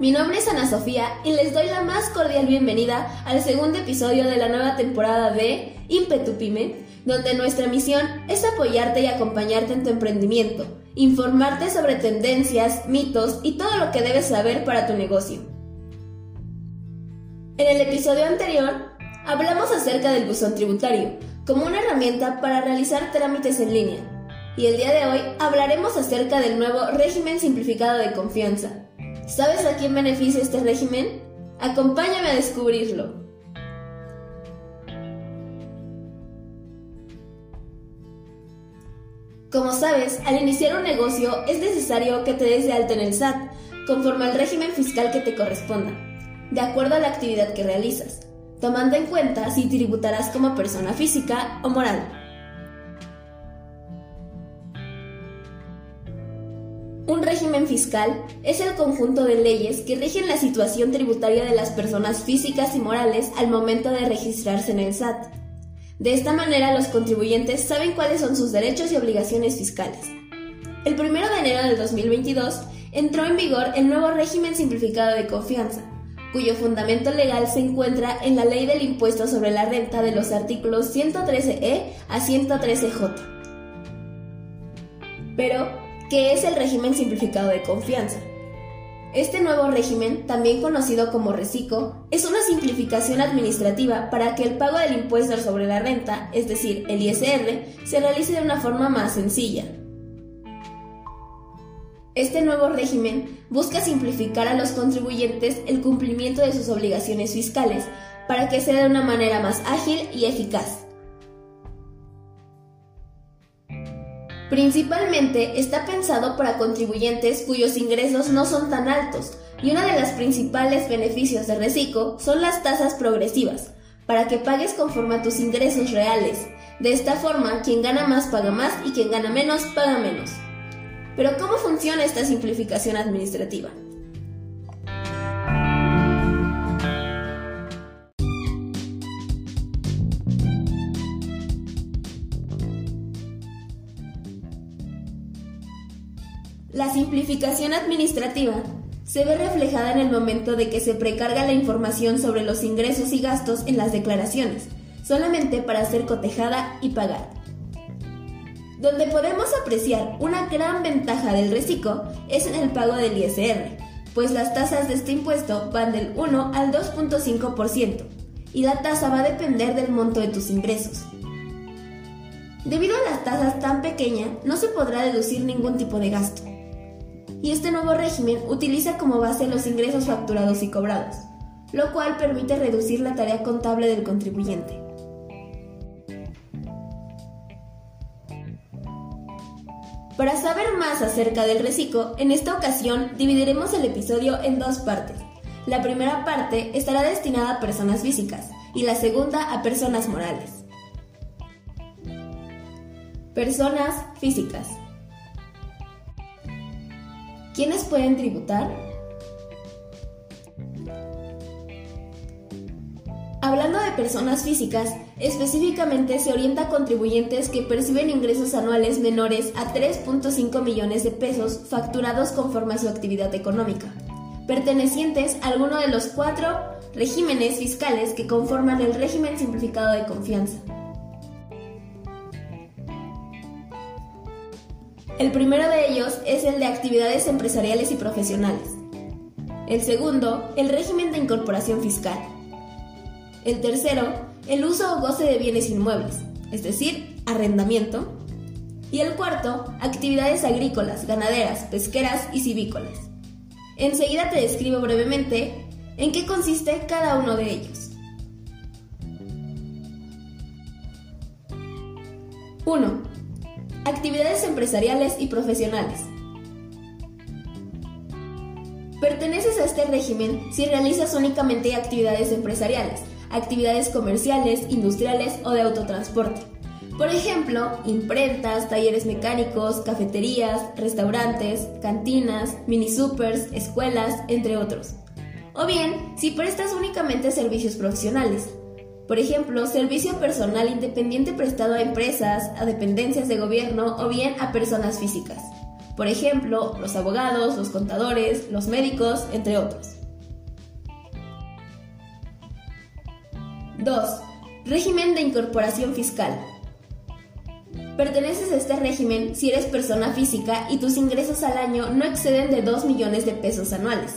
Mi nombre es Ana Sofía y les doy la más cordial bienvenida al segundo episodio de la nueva temporada de Impetu Pyme, donde nuestra misión es apoyarte y acompañarte en tu emprendimiento, informarte sobre tendencias, mitos y todo lo que debes saber para tu negocio. En el episodio anterior, hablamos acerca del buzón tributario como una herramienta para realizar trámites en línea. Y el día de hoy hablaremos acerca del nuevo régimen simplificado de confianza, ¿Sabes a quién beneficia este régimen? Acompáñame a descubrirlo. Como sabes, al iniciar un negocio es necesario que te des de alta en el SAT, conforme al régimen fiscal que te corresponda, de acuerdo a la actividad que realizas, tomando en cuenta si tributarás como persona física o moral. Un régimen fiscal es el conjunto de leyes que rigen la situación tributaria de las personas físicas y morales al momento de registrarse en el SAT. De esta manera los contribuyentes saben cuáles son sus derechos y obligaciones fiscales. El 1 de enero del 2022 entró en vigor el nuevo régimen simplificado de confianza, cuyo fundamento legal se encuentra en la ley del impuesto sobre la renta de los artículos 113e a 113j. Pero, que es el régimen simplificado de confianza. Este nuevo régimen, también conocido como RECICO, es una simplificación administrativa para que el pago del impuesto sobre la renta, es decir, el ISR, se realice de una forma más sencilla. Este nuevo régimen busca simplificar a los contribuyentes el cumplimiento de sus obligaciones fiscales para que sea de una manera más ágil y eficaz. Principalmente está pensado para contribuyentes cuyos ingresos no son tan altos y uno de los principales beneficios de Recico son las tasas progresivas, para que pagues conforme a tus ingresos reales. De esta forma, quien gana más paga más y quien gana menos paga menos. Pero ¿cómo funciona esta simplificación administrativa? La simplificación administrativa se ve reflejada en el momento de que se precarga la información sobre los ingresos y gastos en las declaraciones, solamente para ser cotejada y pagada. Donde podemos apreciar una gran ventaja del reciclo es en el pago del ISR, pues las tasas de este impuesto van del 1 al 2.5% y la tasa va a depender del monto de tus ingresos. Debido a las tasas tan pequeñas, no se podrá deducir ningún tipo de gasto y este nuevo régimen utiliza como base los ingresos facturados y cobrados, lo cual permite reducir la tarea contable del contribuyente. Para saber más acerca del reciclo, en esta ocasión dividiremos el episodio en dos partes. La primera parte estará destinada a personas físicas y la segunda a personas morales. Personas físicas. ¿Quiénes pueden tributar? Hablando de personas físicas, específicamente se orienta a contribuyentes que perciben ingresos anuales menores a 3.5 millones de pesos facturados conforme a su actividad económica, pertenecientes a alguno de los cuatro regímenes fiscales que conforman el régimen simplificado de confianza. El primero de ellos es el de actividades empresariales y profesionales. El segundo, el régimen de incorporación fiscal. El tercero, el uso o goce de bienes inmuebles, es decir, arrendamiento. Y el cuarto, actividades agrícolas, ganaderas, pesqueras y civícolas. Enseguida te describo brevemente en qué consiste cada uno de ellos. 1. Actividades empresariales y profesionales. Perteneces a este régimen si realizas únicamente actividades empresariales, actividades comerciales, industriales o de autotransporte. Por ejemplo, imprentas, talleres mecánicos, cafeterías, restaurantes, cantinas, mini supers, escuelas, entre otros. O bien, si prestas únicamente servicios profesionales, por ejemplo, servicio personal independiente prestado a empresas, a dependencias de gobierno o bien a personas físicas. por ejemplo, los abogados, los contadores, los médicos, entre otros. 2. Régimen de incorporación fiscal. Perteneces a este régimen si eres persona física y tus ingresos al año no exceden de 2 millones de pesos anuales.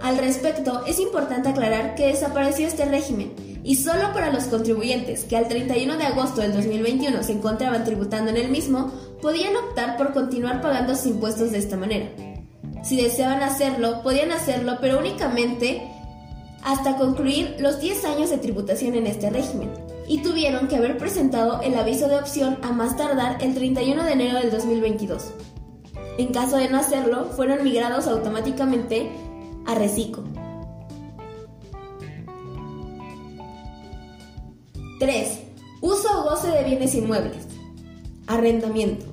Al respecto, es importante aclarar que desapareció este régimen y solo para los contribuyentes que al 31 de agosto del 2021 se encontraban tributando en el mismo, podían optar por continuar pagando sus impuestos de esta manera. Si deseaban hacerlo, podían hacerlo, pero únicamente hasta concluir los 10 años de tributación en este régimen, y tuvieron que haber presentado el aviso de opción a más tardar el 31 de enero del 2022. En caso de no hacerlo, fueron migrados automáticamente a Reciclo. 3. Uso o goce de bienes inmuebles. Arrendamiento.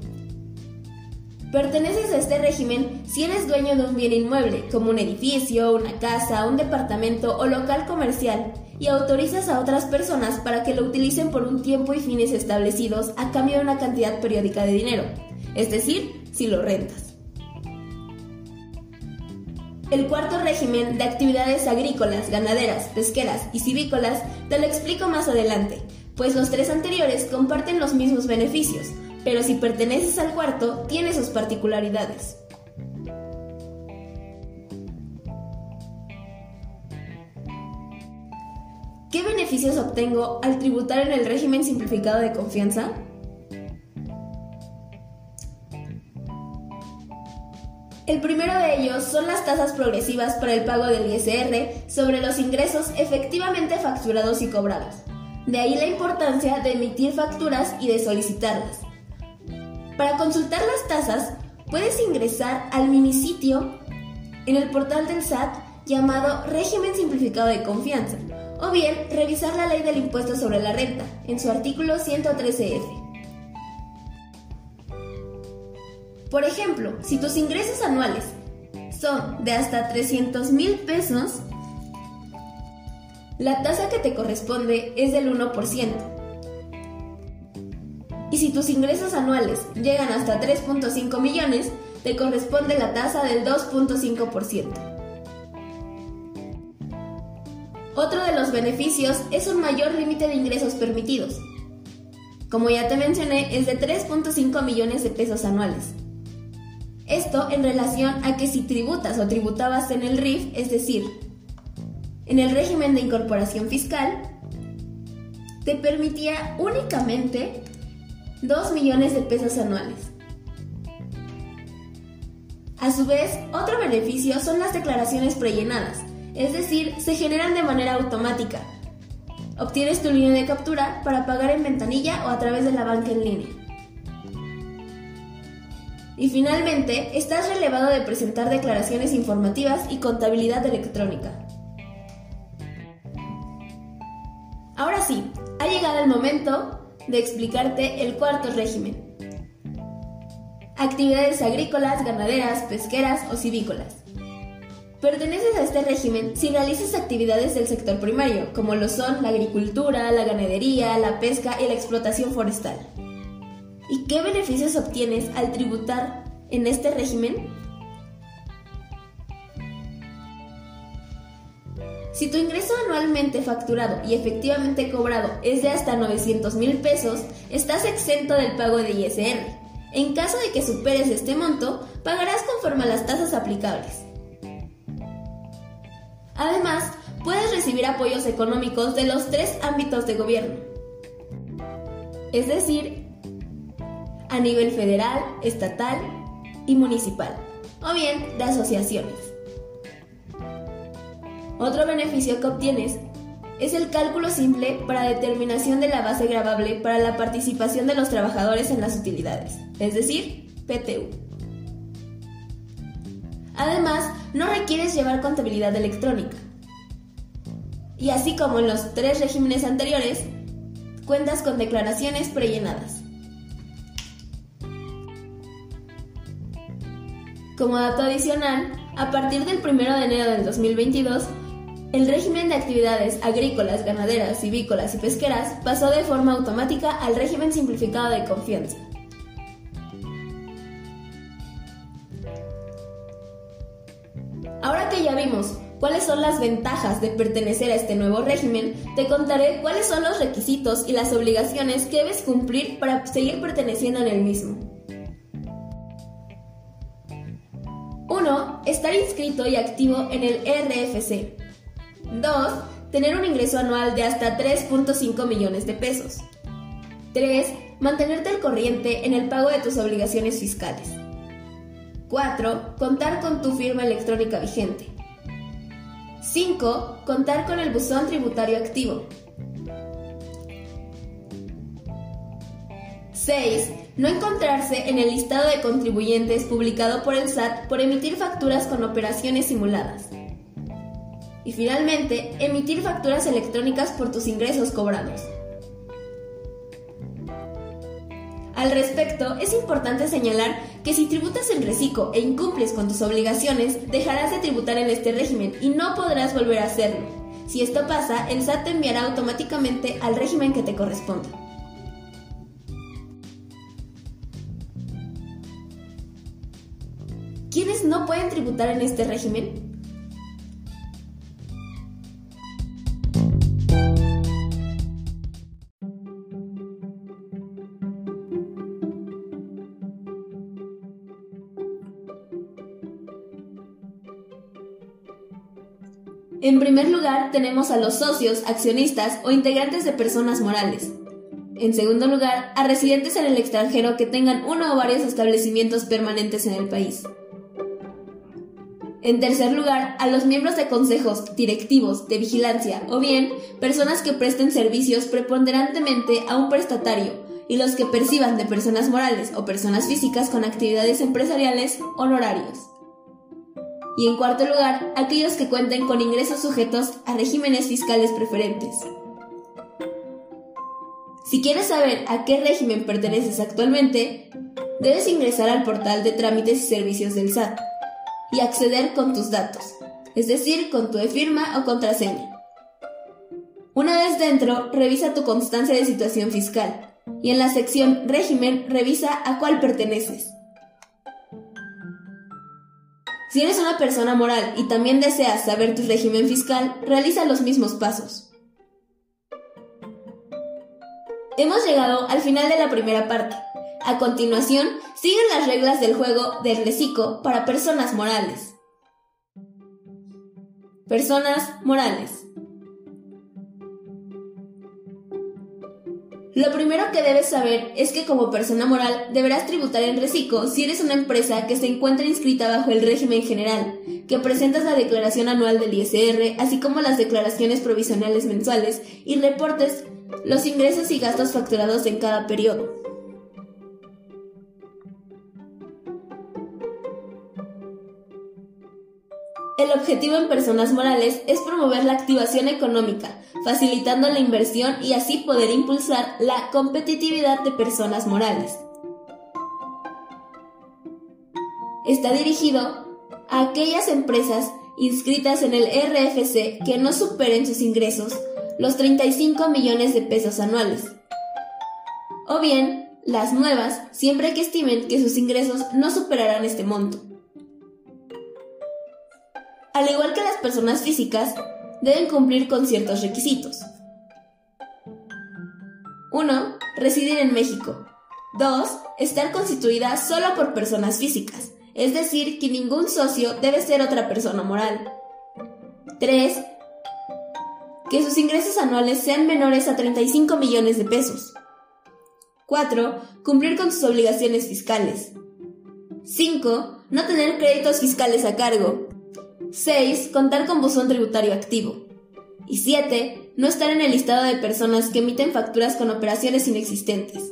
Perteneces a este régimen si eres dueño de un bien inmueble, como un edificio, una casa, un departamento o local comercial, y autorizas a otras personas para que lo utilicen por un tiempo y fines establecidos a cambio de una cantidad periódica de dinero, es decir, si lo rentas. El cuarto régimen de actividades agrícolas, ganaderas, pesqueras y civícolas te lo explico más adelante, pues los tres anteriores comparten los mismos beneficios, pero si perteneces al cuarto, tiene sus particularidades. ¿Qué beneficios obtengo al tributar en el régimen simplificado de confianza? El primero de ellos son las tasas progresivas para el pago del ISR sobre los ingresos efectivamente facturados y cobrados. De ahí la importancia de emitir facturas y de solicitarlas. Para consultar las tasas, puedes ingresar al minisitio en el portal del SAT llamado Régimen Simplificado de Confianza, o bien revisar la ley del impuesto sobre la renta en su artículo 113F. Por ejemplo, si tus ingresos anuales son de hasta 300 mil pesos, la tasa que te corresponde es del 1%. Y si tus ingresos anuales llegan hasta 3.5 millones, te corresponde la tasa del 2.5%. Otro de los beneficios es un mayor límite de ingresos permitidos. Como ya te mencioné, es de 3.5 millones de pesos anuales. Esto en relación a que si tributas o tributabas en el RIF, es decir, en el régimen de incorporación fiscal, te permitía únicamente 2 millones de pesos anuales. A su vez, otro beneficio son las declaraciones prellenadas, es decir, se generan de manera automática. Obtienes tu línea de captura para pagar en ventanilla o a través de la banca en línea. Y finalmente, estás relevado de presentar declaraciones informativas y contabilidad electrónica. Ahora sí, ha llegado el momento de explicarte el cuarto régimen. Actividades agrícolas, ganaderas, pesqueras o civícolas. Perteneces a este régimen si realizas actividades del sector primario, como lo son la agricultura, la ganadería, la pesca y la explotación forestal. ¿Y qué beneficios obtienes al tributar en este régimen? Si tu ingreso anualmente facturado y efectivamente cobrado es de hasta 900 mil pesos, estás exento del pago de ISR. En caso de que superes este monto, pagarás conforme a las tasas aplicables. Además, puedes recibir apoyos económicos de los tres ámbitos de gobierno, es decir, a nivel federal, estatal y municipal, o bien de asociaciones. Otro beneficio que obtienes es el cálculo simple para determinación de la base gravable para la participación de los trabajadores en las utilidades, es decir, PTU. Además, no requieres llevar contabilidad electrónica. Y así como en los tres regímenes anteriores, cuentas con declaraciones prellenadas. Como dato adicional, a partir del 1 de enero del 2022, el régimen de actividades agrícolas, ganaderas, civícolas y pesqueras pasó de forma automática al régimen simplificado de confianza. Ahora que ya vimos cuáles son las ventajas de pertenecer a este nuevo régimen, te contaré cuáles son los requisitos y las obligaciones que debes cumplir para seguir perteneciendo en el mismo. Inscrito y activo en el RFC. 2. Tener un ingreso anual de hasta 3.5 millones de pesos. 3. Mantenerte al corriente en el pago de tus obligaciones fiscales. 4. Contar con tu firma electrónica vigente. 5. Contar con el buzón tributario activo. 6. No encontrarse en el listado de contribuyentes publicado por el SAT por emitir facturas con operaciones simuladas. Y finalmente, emitir facturas electrónicas por tus ingresos cobrados. Al respecto, es importante señalar que si tributas en reciclo e incumples con tus obligaciones, dejarás de tributar en este régimen y no podrás volver a hacerlo. Si esto pasa, el SAT te enviará automáticamente al régimen que te corresponda. ¿Quiénes no pueden tributar en este régimen? En primer lugar, tenemos a los socios, accionistas o integrantes de personas morales. En segundo lugar, a residentes en el extranjero que tengan uno o varios establecimientos permanentes en el país. En tercer lugar, a los miembros de consejos, directivos, de vigilancia o bien personas que presten servicios preponderantemente a un prestatario y los que perciban de personas morales o personas físicas con actividades empresariales honorarios y en cuarto lugar, aquellos que cuenten con ingresos sujetos a regímenes fiscales preferentes. Si quieres saber a qué régimen perteneces actualmente, debes ingresar al portal de trámites y servicios del SAT y acceder con tus datos, es decir, con tu e-firma o contraseña. Una vez dentro, revisa tu constancia de situación fiscal y en la sección régimen revisa a cuál perteneces. Si eres una persona moral y también deseas saber tu régimen fiscal, realiza los mismos pasos. Hemos llegado al final de la primera parte. A continuación, siguen las reglas del juego del reciclo para personas morales. Personas morales. Lo primero que debes saber es que como persona moral deberás tributar en reciclo si eres una empresa que se encuentra inscrita bajo el régimen general, que presentas la declaración anual del ISR, así como las declaraciones provisionales mensuales y reportes los ingresos y gastos facturados en cada periodo. El objetivo en personas morales es promover la activación económica, facilitando la inversión y así poder impulsar la competitividad de personas morales. Está dirigido a aquellas empresas inscritas en el RFC que no superen sus ingresos los 35 millones de pesos anuales. O bien, las nuevas, siempre que estimen que sus ingresos no superarán este monto. Al igual que las personas físicas, deben cumplir con ciertos requisitos. 1. Residir en México. 2. Estar constituida solo por personas físicas, es decir, que ningún socio debe ser otra persona moral. 3. Que sus ingresos anuales sean menores a 35 millones de pesos. 4. Cumplir con sus obligaciones fiscales. 5. No tener créditos fiscales a cargo, 6. Contar con buzón tributario activo. Y 7. No estar en el listado de personas que emiten facturas con operaciones inexistentes.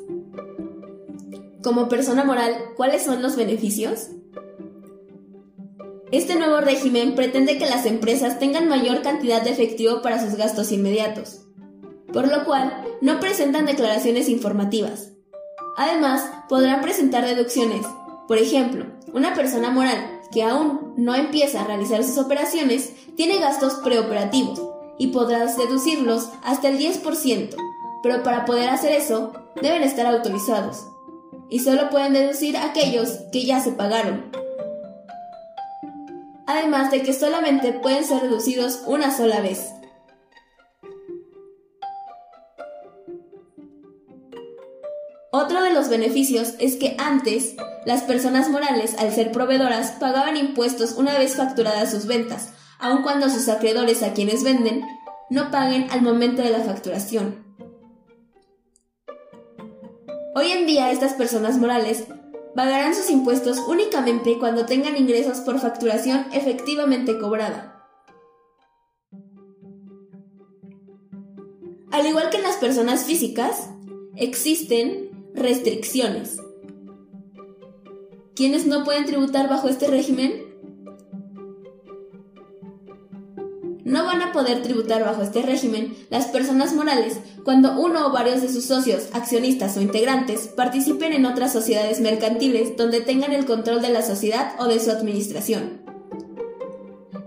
Como persona moral, ¿cuáles son los beneficios? Este nuevo régimen pretende que las empresas tengan mayor cantidad de efectivo para sus gastos inmediatos, por lo cual no presentan declaraciones informativas. Además, podrán presentar deducciones. Por ejemplo, una persona moral que aún no empieza a realizar sus operaciones tiene gastos preoperativos y podrás deducirlos hasta el 10%, pero para poder hacer eso deben estar autorizados y solo pueden deducir aquellos que ya se pagaron. además de que solamente pueden ser reducidos una sola vez. Otro de los beneficios es que antes las personas morales, al ser proveedoras, pagaban impuestos una vez facturadas sus ventas, aun cuando sus acreedores a quienes venden no paguen al momento de la facturación. Hoy en día estas personas morales pagarán sus impuestos únicamente cuando tengan ingresos por facturación efectivamente cobrada. Al igual que en las personas físicas, existen Restricciones. ¿Quiénes no pueden tributar bajo este régimen? No van a poder tributar bajo este régimen las personas morales cuando uno o varios de sus socios, accionistas o integrantes participen en otras sociedades mercantiles donde tengan el control de la sociedad o de su administración.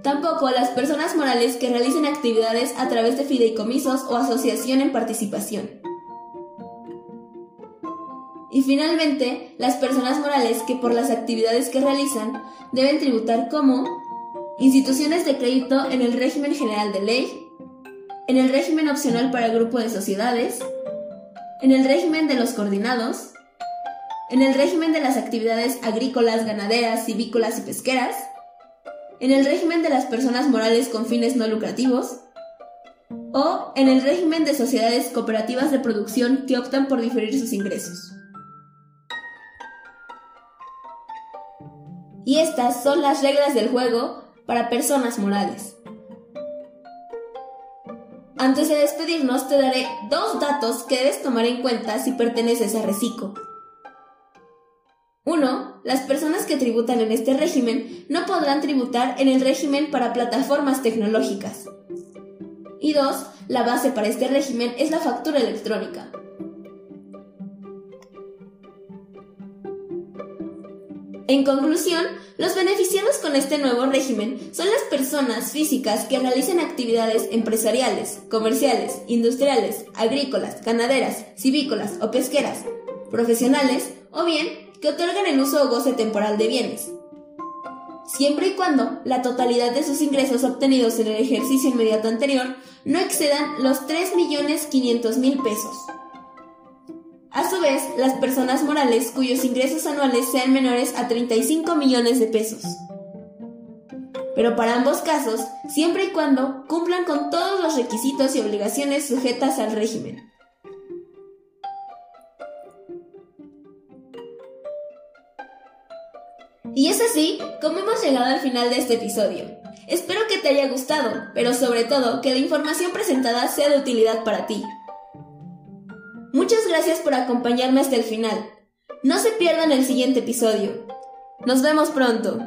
Tampoco las personas morales que realicen actividades a través de fideicomisos o asociación en participación. Y finalmente, las personas morales que por las actividades que realizan deben tributar como instituciones de crédito en el régimen general de ley, en el régimen opcional para el grupo de sociedades, en el régimen de los coordinados, en el régimen de las actividades agrícolas, ganaderas, civícolas y pesqueras, en el régimen de las personas morales con fines no lucrativos, o en el régimen de sociedades cooperativas de producción que optan por diferir sus ingresos. Y estas son las reglas del juego para personas morales. Antes de despedirnos te daré dos datos que debes tomar en cuenta si perteneces a Reciclo. 1. Las personas que tributan en este régimen no podrán tributar en el régimen para plataformas tecnológicas. Y 2. La base para este régimen es la factura electrónica. En conclusión, los beneficiados con este nuevo régimen son las personas físicas que realicen actividades empresariales, comerciales, industriales, agrícolas, ganaderas, civícolas o pesqueras, profesionales o bien que otorgan el uso o goce temporal de bienes, siempre y cuando la totalidad de sus ingresos obtenidos en el ejercicio inmediato anterior no excedan los 3.500.000 pesos. A su vez, las personas morales cuyos ingresos anuales sean menores a 35 millones de pesos. Pero para ambos casos, siempre y cuando cumplan con todos los requisitos y obligaciones sujetas al régimen. Y es así como hemos llegado al final de este episodio. Espero que te haya gustado, pero sobre todo que la información presentada sea de utilidad para ti. Muchas gracias por acompañarme hasta el final. No se pierdan el siguiente episodio. Nos vemos pronto.